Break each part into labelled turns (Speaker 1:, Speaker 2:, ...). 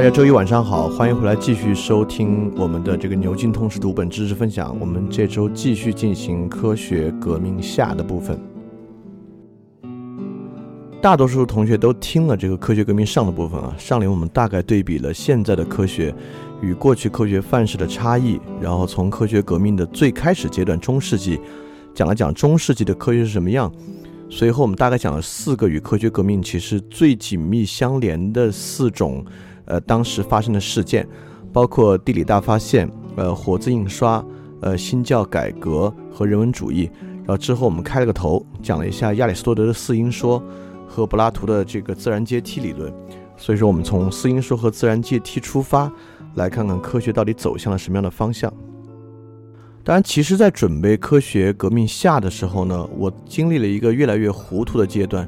Speaker 1: 大家周一晚上好，欢迎回来继续收听我们的这个牛津通识读本知识分享。我们这周继续进行科学革命下的部分。大多数同学都听了这个科学革命上的部分啊，上联我们大概对比了现在的科学与过去科学范式的差异，然后从科学革命的最开始阶段中世纪讲了讲中世纪的科学是什么样。随后我们大概讲了四个与科学革命其实最紧密相连的四种。呃，当时发生的事件，包括地理大发现、呃，活字印刷、呃，新教改革和人文主义。然后之后我们开了个头，讲了一下亚里士多德的四因说和柏拉图的这个自然阶梯理论。所以说，我们从四因说和自然阶梯出发，来看看科学到底走向了什么样的方向。当然，其实，在准备科学革命下的时候呢，我经历了一个越来越糊涂的阶段。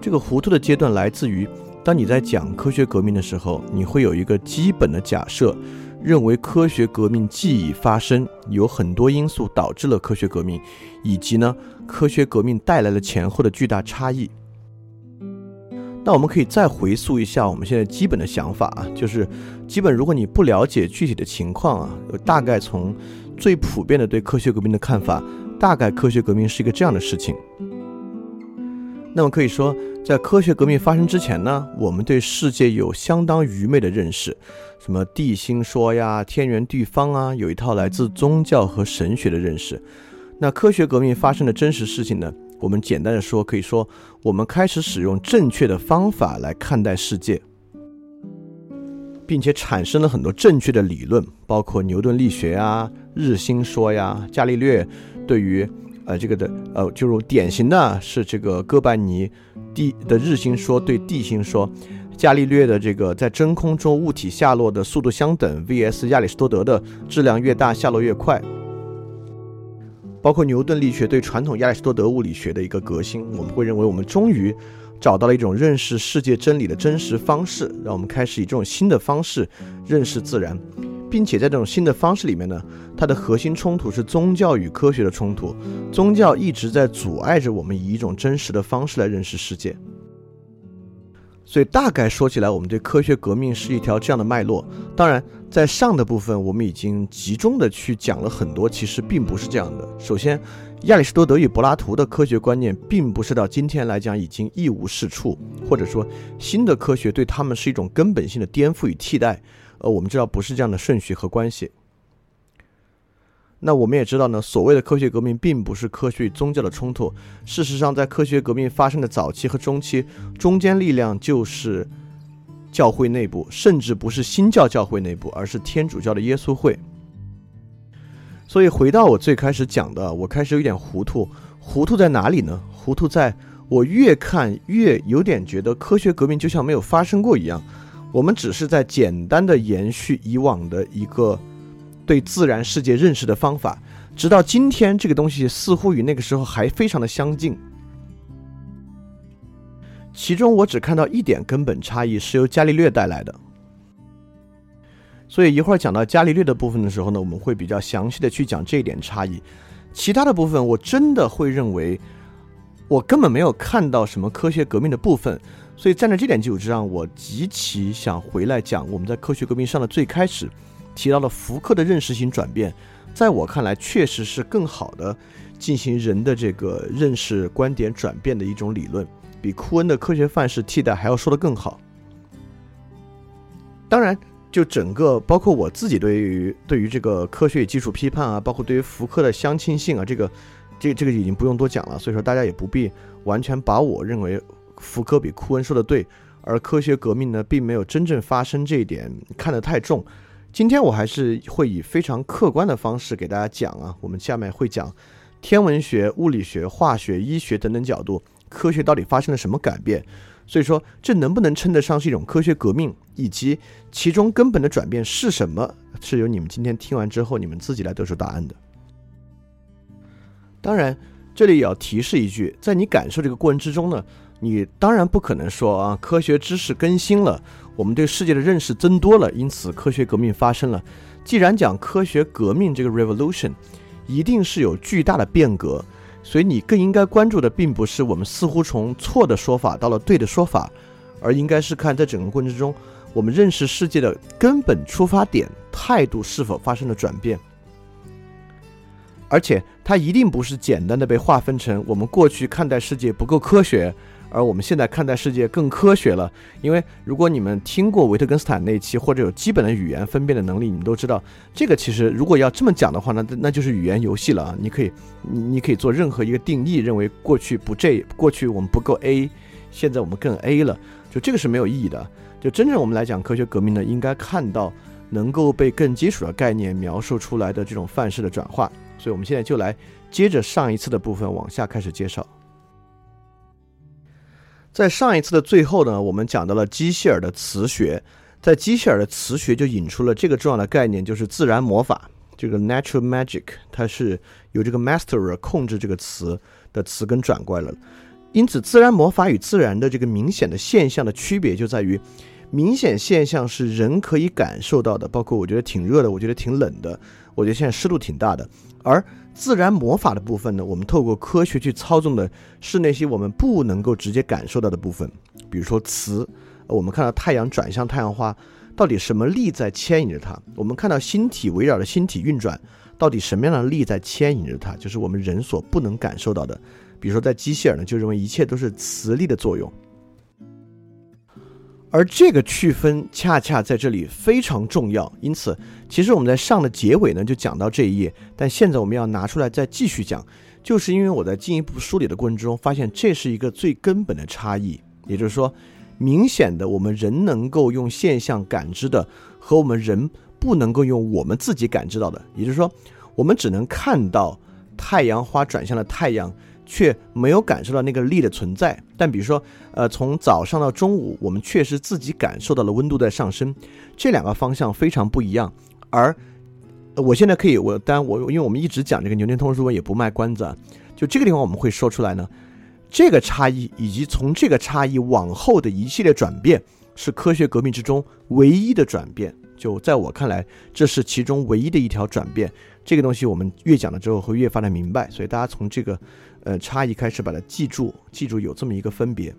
Speaker 1: 这个糊涂的阶段来自于。当你在讲科学革命的时候，你会有一个基本的假设，认为科学革命既已发生，有很多因素导致了科学革命，以及呢，科学革命带来了前后的巨大差异。那我们可以再回溯一下我们现在基本的想法啊，就是基本如果你不了解具体的情况啊，大概从最普遍的对科学革命的看法，大概科学革命是一个这样的事情。那么可以说，在科学革命发生之前呢，我们对世界有相当愚昧的认识，什么地心说呀、天圆地方啊，有一套来自宗教和神学的认识。那科学革命发生的真实事情呢，我们简单的说，可以说我们开始使用正确的方法来看待世界，并且产生了很多正确的理论，包括牛顿力学呀、日心说呀、伽利略对于。呃，这个的呃，就是典型的是这个哥白尼地的日心说对地心说，伽利略的这个在真空中物体下落的速度相等，VS 亚里士多德的质量越大下落越快，包括牛顿力学对传统亚里士多德物理学的一个革新，我们会认为我们终于找到了一种认识世界真理的真实方式，让我们开始以这种新的方式认识自然。并且在这种新的方式里面呢，它的核心冲突是宗教与科学的冲突。宗教一直在阻碍着我们以一种真实的方式来认识世界。所以大概说起来，我们对科学革命是一条这样的脉络。当然，在上的部分我们已经集中的去讲了很多，其实并不是这样的。首先，亚里士多德与柏拉图的科学观念并不是到今天来讲已经一无是处，或者说新的科学对他们是一种根本性的颠覆与替代。呃，我们知道不是这样的顺序和关系。那我们也知道呢，所谓的科学革命并不是科学与宗教的冲突。事实上，在科学革命发生的早期和中期，中间力量就是教会内部，甚至不是新教教会内部，而是天主教的耶稣会。所以，回到我最开始讲的，我开始有点糊涂。糊涂在哪里呢？糊涂在我越看越有点觉得科学革命就像没有发生过一样。我们只是在简单的延续以往的一个对自然世界认识的方法，直到今天，这个东西似乎与那个时候还非常的相近。其中我只看到一点根本差异是由伽利略带来的，所以一会儿讲到伽利略的部分的时候呢，我们会比较详细的去讲这一点差异。其他的部分，我真的会认为我根本没有看到什么科学革命的部分。所以站在这点基础之上，我极其想回来讲我们在科学革命上的最开始提到的福克的认识型转变，在我看来确实是更好的进行人的这个认识观点转变的一种理论，比库恩的科学范式替代还要说得更好。当然。就整个包括我自己对于对于这个科学与基础批判啊，包括对于福柯的相亲性啊，这个这这个已经不用多讲了，所以说大家也不必完全把我认为福柯比库恩说的对，而科学革命呢并没有真正发生这一点看得太重。今天我还是会以非常客观的方式给大家讲啊，我们下面会讲天文学、物理学、化学、医学等等角度，科学到底发生了什么改变。所以说，这能不能称得上是一种科学革命，以及其中根本的转变是什么，是由你们今天听完之后，你们自己来得出答案的。当然，这里也要提示一句，在你感受这个过程之中呢，你当然不可能说啊，科学知识更新了，我们对世界的认识增多了，因此科学革命发生了。既然讲科学革命这个 revolution，一定是有巨大的变革。所以你更应该关注的，并不是我们似乎从错的说法到了对的说法，而应该是看在整个过程之中，我们认识世界的根本出发点态度是否发生了转变。而且它一定不是简单的被划分成我们过去看待世界不够科学。而我们现在看待世界更科学了，因为如果你们听过维特根斯坦那期，或者有基本的语言分辨的能力，你们都知道，这个其实如果要这么讲的话，那那就是语言游戏了啊！你可以，你你可以做任何一个定义，认为过去不这，过去我们不够 A，现在我们更 A 了，就这个是没有意义的。就真正我们来讲科学革命呢，应该看到能够被更基础的概念描述出来的这种范式的转化。所以我们现在就来接着上一次的部分往下开始介绍。在上一次的最后呢，我们讲到了机械尔的磁学，在机械尔的磁学就引出了这个重要的概念，就是自然魔法，这个 natural magic，它是由这个 master 控制这个词的词根转过来了。因此，自然魔法与自然的这个明显的现象的区别就在于，明显现象是人可以感受到的，包括我觉得挺热的，我觉得挺冷的，我觉得现在湿度挺大的，而自然魔法的部分呢，我们透过科学去操纵的是那些我们不能够直接感受到的部分，比如说磁，我们看到太阳转向太阳花，到底什么力在牵引着它？我们看到星体围绕着星体运转，到底什么样的力在牵引着它？就是我们人所不能感受到的。比如说在机械呢，就认为一切都是磁力的作用。而这个区分恰恰在这里非常重要，因此，其实我们在上的结尾呢就讲到这一页，但现在我们要拿出来再继续讲，就是因为我在进一步梳理的过程中发现，这是一个最根本的差异，也就是说，明显的我们人能够用现象感知的，和我们人不能够用我们自己感知到的，也就是说，我们只能看到太阳花转向了太阳。却没有感受到那个力的存在，但比如说，呃，从早上到中午，我们确实自己感受到了温度在上升，这两个方向非常不一样。而我现在可以，我当然我因为我们一直讲这个牛顿通说也不卖关子，啊，就这个地方我们会说出来呢，这个差异以及从这个差异往后的一系列转变，是科学革命之中唯一的转变。就在我看来，这是其中唯一的一条转变。这个东西我们越讲了之后会越发的明白，所以大家从这个。呃，差异开始把它记住，记住有这么一个分别。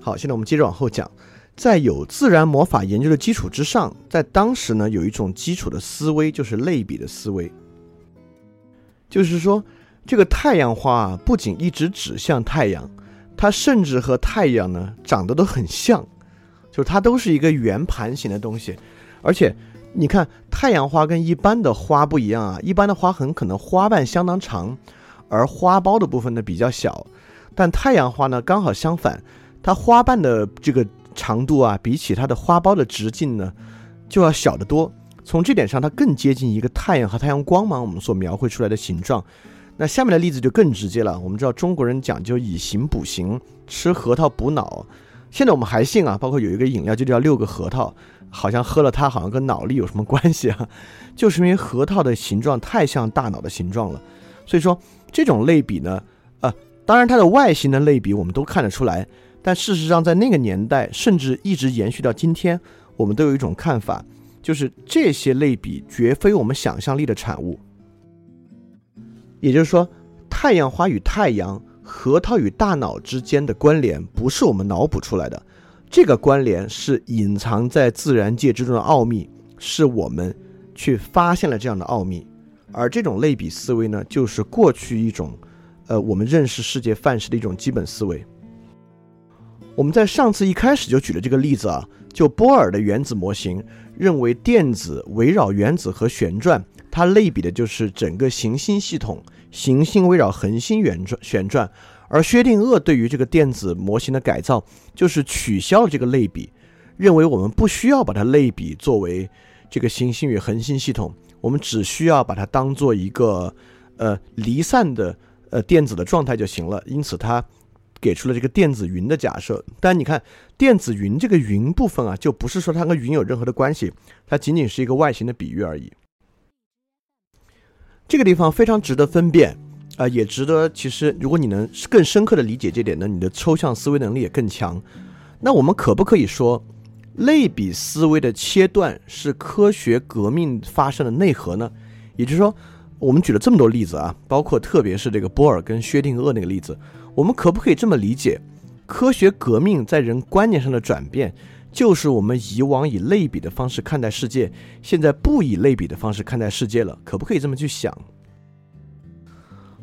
Speaker 1: 好，现在我们接着往后讲，在有自然魔法研究的基础之上，在当时呢，有一种基础的思维，就是类比的思维。就是说，这个太阳花啊，不仅一直指向太阳，它甚至和太阳呢长得都很像，就是它都是一个圆盘形的东西。而且，你看太阳花跟一般的花不一样啊，一般的花很可能花瓣相当长。而花苞的部分呢比较小，但太阳花呢刚好相反，它花瓣的这个长度啊，比起它的花苞的直径呢就要小得多。从这点上，它更接近一个太阳和太阳光芒我们所描绘出来的形状。那下面的例子就更直接了。我们知道中国人讲究以形补形，吃核桃补脑。现在我们还信啊，包括有一个饮料就叫六个核桃，好像喝了它好像跟脑力有什么关系啊？就是因为核桃的形状太像大脑的形状了，所以说。这种类比呢，呃，当然它的外形的类比我们都看得出来，但事实上在那个年代，甚至一直延续到今天，我们都有一种看法，就是这些类比绝非我们想象力的产物。也就是说，太阳花与太阳核桃与大脑之间的关联不是我们脑补出来的，这个关联是隐藏在自然界之中的奥秘，是我们去发现了这样的奥秘。而这种类比思维呢，就是过去一种，呃，我们认识世界范式的一种基本思维。我们在上次一开始就举了这个例子啊，就波尔的原子模型认为电子围绕原子核旋转，它类比的就是整个行星系统，行星围绕恒星旋转旋转。而薛定谔对于这个电子模型的改造，就是取消了这个类比，认为我们不需要把它类比作为这个行星与恒星系统。我们只需要把它当做一个，呃，离散的呃电子的状态就行了。因此，它给出了这个电子云的假设。但你看，电子云这个云部分啊，就不是说它跟云有任何的关系，它仅仅是一个外形的比喻而已。这个地方非常值得分辨啊，也值得其实，如果你能更深刻的理解这点呢，你的抽象思维能力也更强。那我们可不可以说？类比思维的切断是科学革命发生的内核呢？也就是说，我们举了这么多例子啊，包括特别是这个波尔跟薛定谔那个例子，我们可不可以这么理解？科学革命在人观念上的转变，就是我们以往以类比的方式看待世界，现在不以类比的方式看待世界了？可不可以这么去想？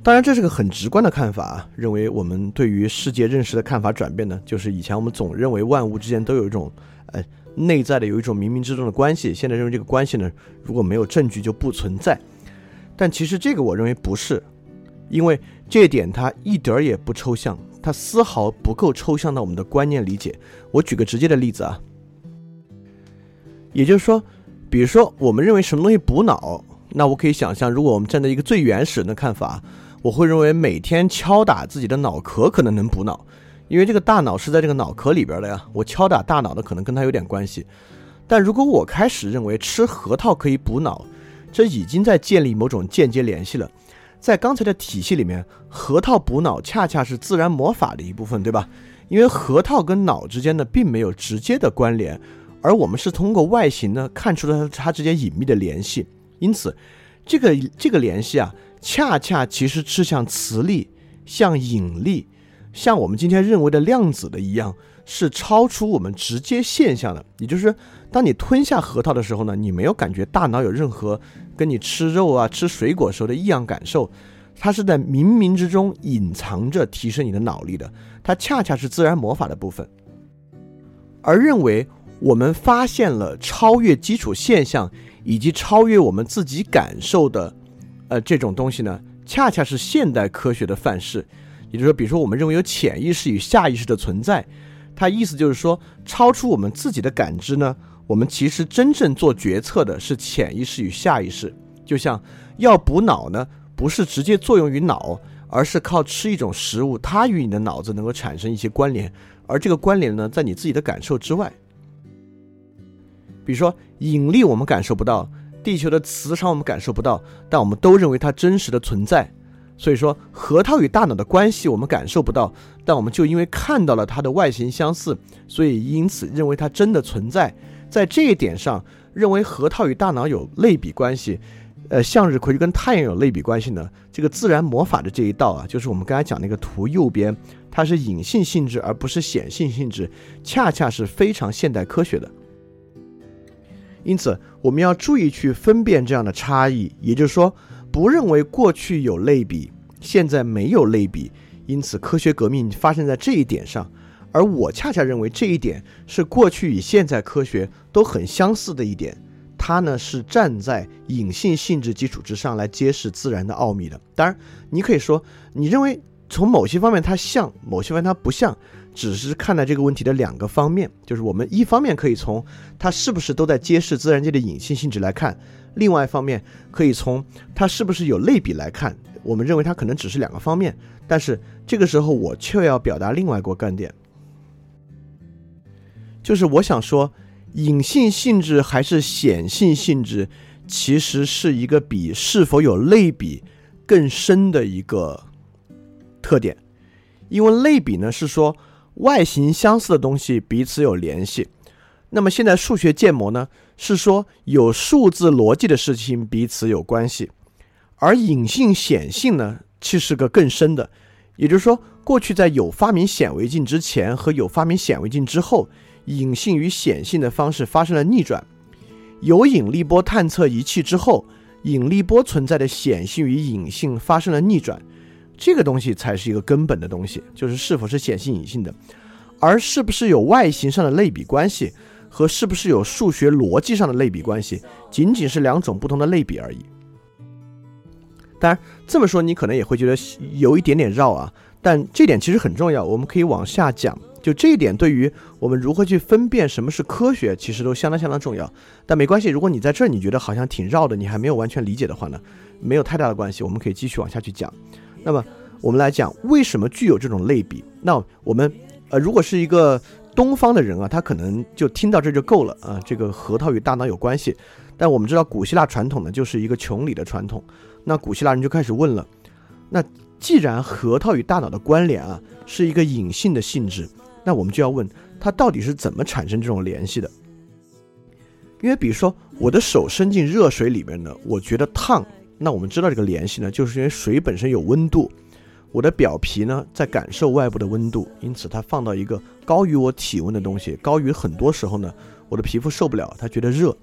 Speaker 1: 当然，这是个很直观的看法啊，认为我们对于世界认识的看法转变呢，就是以前我们总认为万物之间都有一种。呃，内在的有一种冥冥之中的关系。现在认为这个关系呢，如果没有证据就不存在。但其实这个我认为不是，因为这点它一点儿也不抽象，它丝毫不够抽象到我们的观念理解。我举个直接的例子啊，也就是说，比如说我们认为什么东西补脑，那我可以想象，如果我们站在一个最原始的看法，我会认为每天敲打自己的脑壳可能能补脑。因为这个大脑是在这个脑壳里边的呀，我敲打大脑的可能跟它有点关系。但如果我开始认为吃核桃可以补脑，这已经在建立某种间接联系了。在刚才的体系里面，核桃补脑恰恰是自然魔法的一部分，对吧？因为核桃跟脑之间呢并没有直接的关联，而我们是通过外形呢看出了它之间隐秘的联系。因此，这个这个联系啊，恰恰其实是像磁力、像引力。像我们今天认为的量子的一样，是超出我们直接现象的。也就是，当你吞下核桃的时候呢，你没有感觉大脑有任何跟你吃肉啊、吃水果时候的异样感受，它是在冥冥之中隐藏着提升你的脑力的。它恰恰是自然魔法的部分。而认为我们发现了超越基础现象以及超越我们自己感受的，呃，这种东西呢，恰恰是现代科学的范式。也就是说，比如说，我们认为有潜意识与下意识的存在，它意思就是说，超出我们自己的感知呢，我们其实真正做决策的是潜意识与下意识。就像要补脑呢，不是直接作用于脑，而是靠吃一种食物，它与你的脑子能够产生一些关联，而这个关联呢，在你自己的感受之外。比如说，引力我们感受不到，地球的磁场我们感受不到，但我们都认为它真实的存在。所以说，核桃与大脑的关系我们感受不到，但我们就因为看到了它的外形相似，所以因此认为它真的存在。在这一点上，认为核桃与大脑有类比关系，呃，向日葵跟太阳有类比关系呢？这个自然魔法的这一道啊，就是我们刚才讲那个图右边，它是隐性性质而不是显性性质，恰恰是非常现代科学的。因此，我们要注意去分辨这样的差异，也就是说。不认为过去有类比，现在没有类比，因此科学革命发生在这一点上。而我恰恰认为这一点是过去与现在科学都很相似的一点。它呢是站在隐性性质基础之上来揭示自然的奥秘的。当然，你可以说你认为从某些方面它像，某些方面它不像，只是看待这个问题的两个方面。就是我们一方面可以从它是不是都在揭示自然界的隐性性质来看。另外一方面，可以从它是不是有类比来看，我们认为它可能只是两个方面。但是这个时候，我却要表达另外一个观点，就是我想说，隐性性质还是显性性质，其实是一个比是否有类比更深的一个特点。因为类比呢，是说外形相似的东西彼此有联系。那么现在数学建模呢，是说有数字逻辑的事情彼此有关系，而隐性显性呢，其实是个更深的，也就是说过去在有发明显微镜之前和有发明显微镜之后，隐性与显性的方式发生了逆转。有引力波探测仪器之后，引力波存在的显性与隐性发生了逆转。这个东西才是一个根本的东西，就是是否是显性隐性的，而是不是有外形上的类比关系和是不是有数学逻辑上的类比关系，仅仅是两种不同的类比而已。当然这么说，你可能也会觉得有一点点绕啊。但这点其实很重要，我们可以往下讲。就这一点，对于我们如何去分辨什么是科学，其实都相当相当重要。但没关系，如果你在这儿你觉得好像挺绕的，你还没有完全理解的话呢，没有太大的关系，我们可以继续往下去讲。那么我们来讲为什么具有这种类比？那我们呃，如果是一个东方的人啊，他可能就听到这就够了啊。这个核桃与大脑有关系，但我们知道古希腊传统呢，就是一个穷理的传统。那古希腊人就开始问了，那。既然核桃与大脑的关联啊是一个隐性的性质，那我们就要问它到底是怎么产生这种联系的？因为比如说我的手伸进热水里面呢，我觉得烫，那我们知道这个联系呢，就是因为水本身有温度，我的表皮呢在感受外部的温度，因此它放到一个高于我体温的东西，高于很多时候呢，我的皮肤受不了，它觉得热。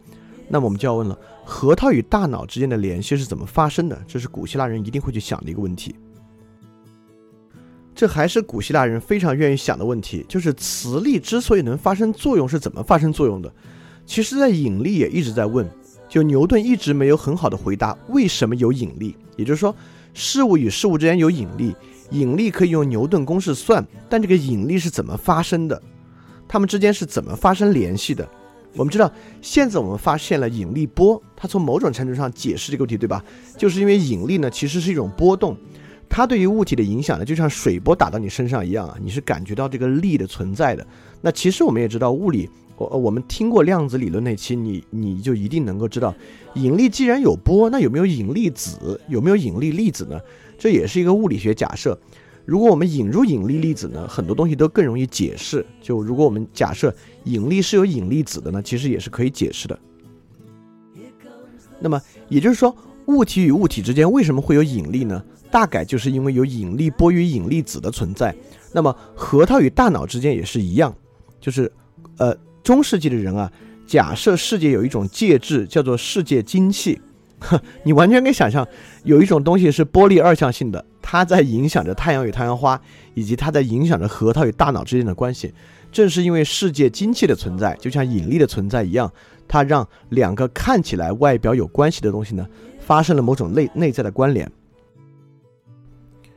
Speaker 1: 那么我们就要问了，核桃与大脑之间的联系是怎么发生的？这是古希腊人一定会去想的一个问题。这还是古希腊人非常愿意想的问题，就是磁力之所以能发生作用是怎么发生作用的。其实，在引力也一直在问，就牛顿一直没有很好的回答为什么有引力。也就是说，事物与事物之间有引力，引力可以用牛顿公式算，但这个引力是怎么发生的？它们之间是怎么发生联系的？我们知道，现在我们发现了引力波，它从某种程度上解释这个问题，对吧？就是因为引力呢，其实是一种波动。它对于物体的影响呢，就像水波打到你身上一样啊，你是感觉到这个力的存在的。那其实我们也知道，物理，我我们听过量子理论那期，你你就一定能够知道，引力既然有波，那有没有引力子？有没有引力粒子呢？这也是一个物理学假设。如果我们引入引力粒子呢，很多东西都更容易解释。就如果我们假设引力是有引力子的呢，其实也是可以解释的。那么也就是说，物体与物体之间为什么会有引力呢？大概就是因为有引力波与引力子的存在，那么核桃与大脑之间也是一样，就是，呃，中世纪的人啊，假设世界有一种介质叫做世界精气，你完全可以想象，有一种东西是波粒二象性的，它在影响着太阳与太阳花，以及它在影响着核桃与大脑之间的关系。正是因为世界精气的存在，就像引力的存在一样，它让两个看起来外表有关系的东西呢，发生了某种内内在的关联。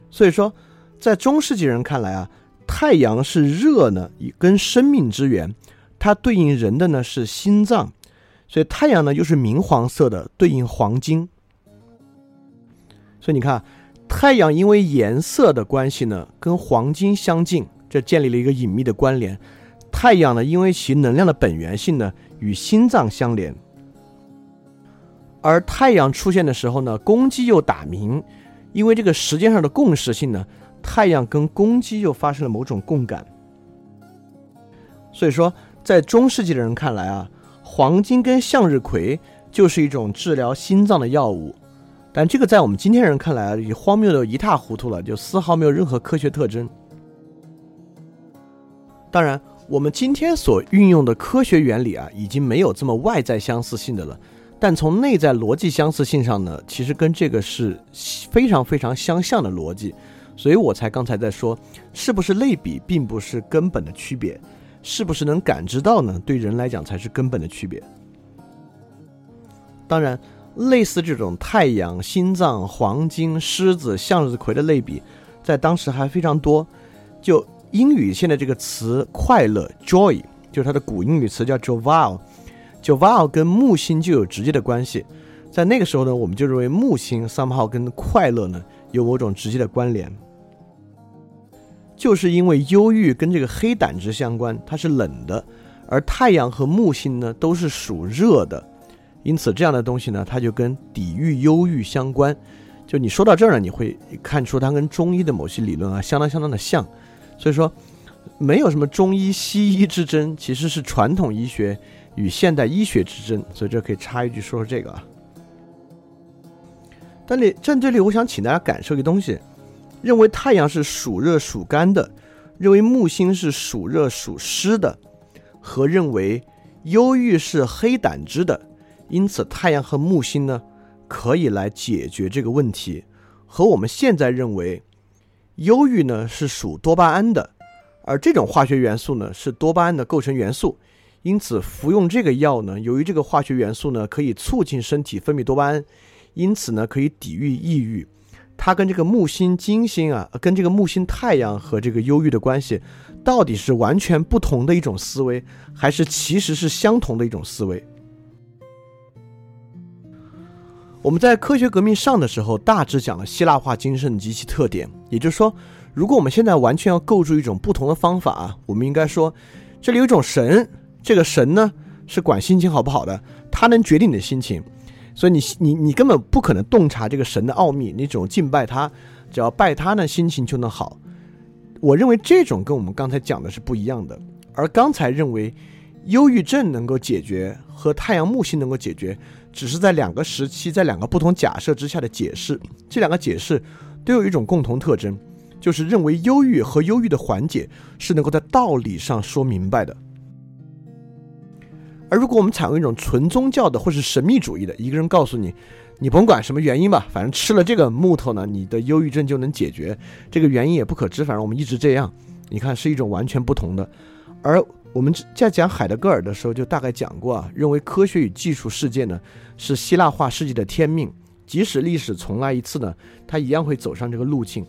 Speaker 1: 所以说，在中世纪人看来啊，太阳是热呢，跟生命之源，它对应人的呢是心脏，所以太阳呢又是明黄色的，对应黄金。所以你看，太阳因为颜色的关系呢，跟黄金相近，这建立了一个隐秘的关联。太阳呢，因为其能量的本源性呢，与心脏相连。而太阳出现的时候呢，公鸡又打鸣。因为这个时间上的共识性呢，太阳跟公鸡又发生了某种共感，所以说在中世纪的人看来啊，黄金跟向日葵就是一种治疗心脏的药物，但这个在我们今天人看来啊，已荒谬的一塌糊涂了，就丝毫没有任何科学特征。当然，我们今天所运用的科学原理啊，已经没有这么外在相似性的了。但从内在逻辑相似性上呢，其实跟这个是非常非常相像的逻辑，所以我才刚才在说，是不是类比并不是根本的区别，是不是能感知到呢？对人来讲才是根本的区别。当然，类似这种太阳、心脏、黄金、狮子、向日葵的类比，在当时还非常多。就英语现在这个词“快乐 ”（joy），就是它的古英语词叫 “joval”。joval 跟木星就有直接的关系，在那个时候呢，我们就认为木星 somehow 跟快乐呢有某种直接的关联，就是因为忧郁跟这个黑胆汁相关，它是冷的，而太阳和木星呢都是属热的，因此这样的东西呢，它就跟抵御忧郁相关。就你说到这儿呢，你会看出它跟中医的某些理论啊相当相当的像，所以说没有什么中医西医之争，其实是传统医学。与现代医学之争，所以这可以插一句说说这个啊。但你站这里，我想请大家感受一个东西，认为太阳是属热属干的，认为木星是属热属湿的，和认为忧郁是黑胆汁的，因此太阳和木星呢可以来解决这个问题，和我们现在认为忧郁呢是属多巴胺的，而这种化学元素呢是多巴胺的构成元素，因此服用这个药呢，由于这个化学元素呢可以促进身体分泌多巴胺，因此呢可以抵御抑郁。它跟这个木星、金星啊，跟这个木星、太阳和这个忧郁的关系，到底是完全不同的一种思维，还是其实是相同的一种思维？我们在科学革命上的时候，大致讲了希腊化精神及其特点。也就是说，如果我们现在完全要构筑一种不同的方法啊，我们应该说，这里有一种神，这个神呢是管心情好不好的，它能决定你的心情。所以你你你根本不可能洞察这个神的奥秘，你只用敬拜他，只要拜他呢，心情就能好。我认为这种跟我们刚才讲的是不一样的。而刚才认为忧郁症能够解决和太阳木星能够解决，只是在两个时期，在两个不同假设之下的解释。这两个解释都有一种共同特征，就是认为忧郁和忧郁的缓解是能够在道理上说明白的。而如果我们采用一种纯宗教的或是神秘主义的，一个人告诉你，你甭管什么原因吧，反正吃了这个木头呢，你的忧郁症就能解决，这个原因也不可知，反正我们一直这样。你看，是一种完全不同的。而我们在讲海德格尔的时候，就大概讲过啊，认为科学与技术世界呢是希腊化世界的天命，即使历史重来一次呢，它一样会走上这个路径。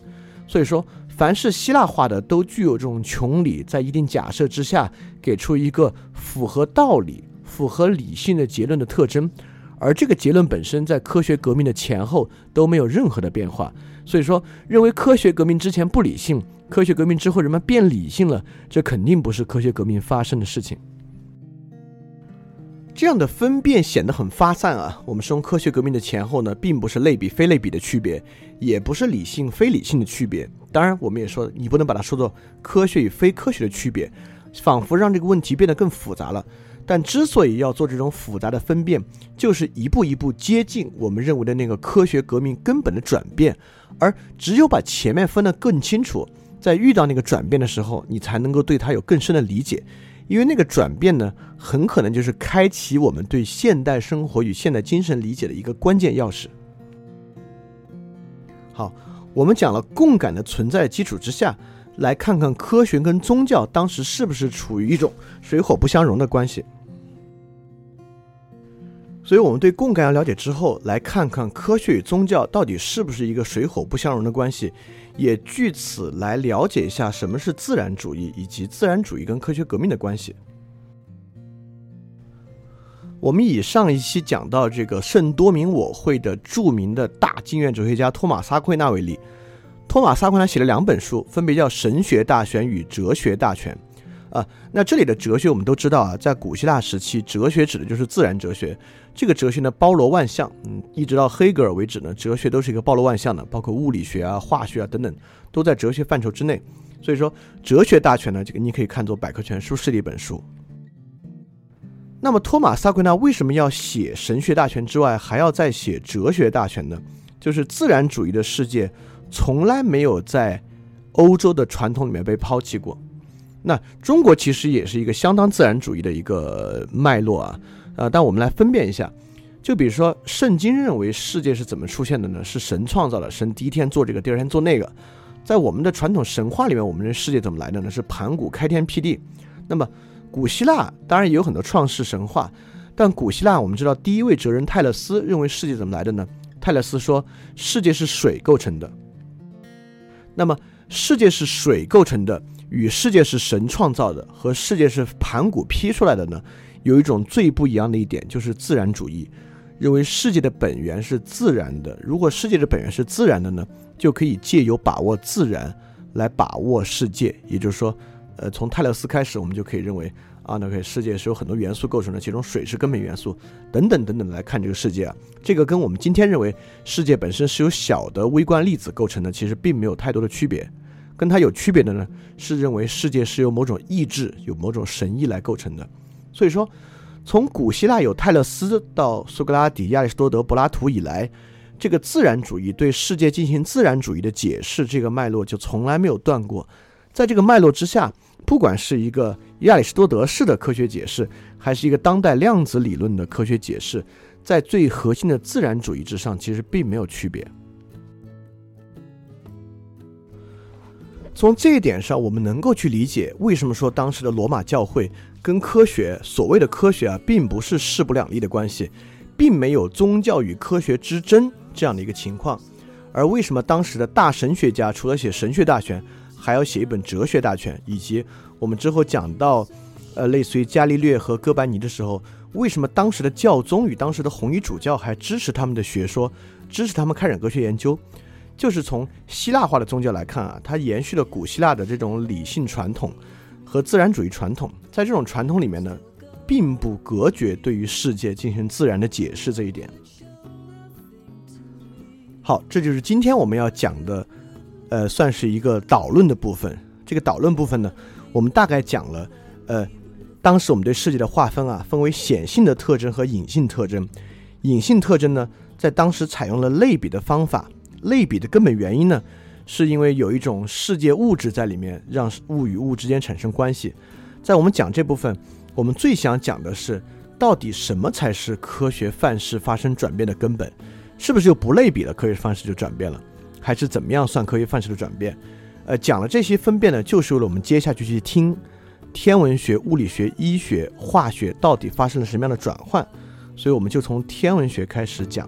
Speaker 1: 所以说。凡是希腊化的都具有这种穷理，在一定假设之下给出一个符合道理、符合理性的结论的特征，而这个结论本身在科学革命的前后都没有任何的变化。所以说，认为科学革命之前不理性，科学革命之后人们变理性了，这肯定不是科学革命发生的事情。这样的分辨显得很发散啊！我们说科学革命的前后呢，并不是类比非类比的区别，也不是理性非理性的区别。当然，我们也说你不能把它说作科学与非科学的区别，仿佛让这个问题变得更复杂了。但之所以要做这种复杂的分辨，就是一步一步接近我们认为的那个科学革命根本的转变。而只有把前面分得更清楚，在遇到那个转变的时候，你才能够对它有更深的理解。因为那个转变呢，很可能就是开启我们对现代生活与现代精神理解的一个关键钥匙。好，我们讲了共感的存在基础之下，来看看科学跟宗教当时是不是处于一种水火不相容的关系。所以，我们对共感要了解之后，来看看科学与宗教到底是不是一个水火不相容的关系。也据此来了解一下什么是自然主义，以及自然主义跟科学革命的关系。我们以上一期讲到这个圣多明我会的著名的大经院哲学家托马斯·阿奎那为例，托马斯·阿奎那写了两本书，分别叫《神学大全》与《哲学大全》。啊，那这里的哲学我们都知道啊，在古希腊时期，哲学指的就是自然哲学。这个哲学呢，包罗万象，嗯，一直到黑格尔为止呢，哲学都是一个包罗万象的，包括物理学啊、化学啊等等，都在哲学范畴之内。所以说，哲学大全呢，这个你可以看作百科全书式的一本书。那么，托马萨·奎纳为什么要写神学大全之外，还要再写哲学大全呢？就是自然主义的世界从来没有在欧洲的传统里面被抛弃过。那中国其实也是一个相当自然主义的一个脉络啊，呃，但我们来分辨一下，就比如说圣经认为世界是怎么出现的呢？是神创造的，神第一天做这个，第二天做那个。在我们的传统神话里面，我们认世界怎么来的呢？是盘古开天辟地。那么古希腊当然也有很多创世神话，但古希腊我们知道第一位哲人泰勒斯认为世界怎么来的呢？泰勒斯说世界是水构成的。那么世界是水构成的。与世界是神创造的和世界是盘古劈出来的呢，有一种最不一样的一点，就是自然主义认为世界的本源是自然的。如果世界的本源是自然的呢，就可以借由把握自然来把握世界。也就是说，呃，从泰勒斯开始，我们就可以认为啊，那个世界是由很多元素构成的，其中水是根本元素，等等等等来看这个世界啊。这个跟我们今天认为世界本身是由小的微观粒子构成的，其实并没有太多的区别。跟它有区别的呢，是认为世界是由某种意志、有某种神意来构成的。所以说，从古希腊有泰勒斯到苏格拉底、亚里士多德、柏拉图以来，这个自然主义对世界进行自然主义的解释，这个脉络就从来没有断过。在这个脉络之下，不管是一个亚里士多德式的科学解释，还是一个当代量子理论的科学解释，在最核心的自然主义之上，其实并没有区别。从这一点上，我们能够去理解为什么说当时的罗马教会跟科学所谓的科学啊，并不是势不两立的关系，并没有宗教与科学之争这样的一个情况。而为什么当时的大神学家除了写神学大全，还要写一本哲学大全？以及我们之后讲到，呃，类似于伽利略和哥白尼的时候，为什么当时的教宗与当时的红衣主教还支持他们的学说，支持他们开展科学研究？就是从希腊化的宗教来看啊，它延续了古希腊的这种理性传统和自然主义传统，在这种传统里面呢，并不隔绝对于世界进行自然的解释这一点。好，这就是今天我们要讲的，呃，算是一个导论的部分。这个导论部分呢，我们大概讲了，呃，当时我们对世界的划分啊，分为显性的特征和隐性特征。隐性特征呢，在当时采用了类比的方法。类比的根本原因呢，是因为有一种世界物质在里面，让物与物之间产生关系。在我们讲这部分，我们最想讲的是，到底什么才是科学范式发生转变的根本？是不是就不类比了，科学范式就转变了？还是怎么样算科学范式的转变？呃，讲了这些分辨呢，就是为了我们接下去去听天文学、物理学、医学、化学到底发生了什么样的转换。所以我们就从天文学开始讲。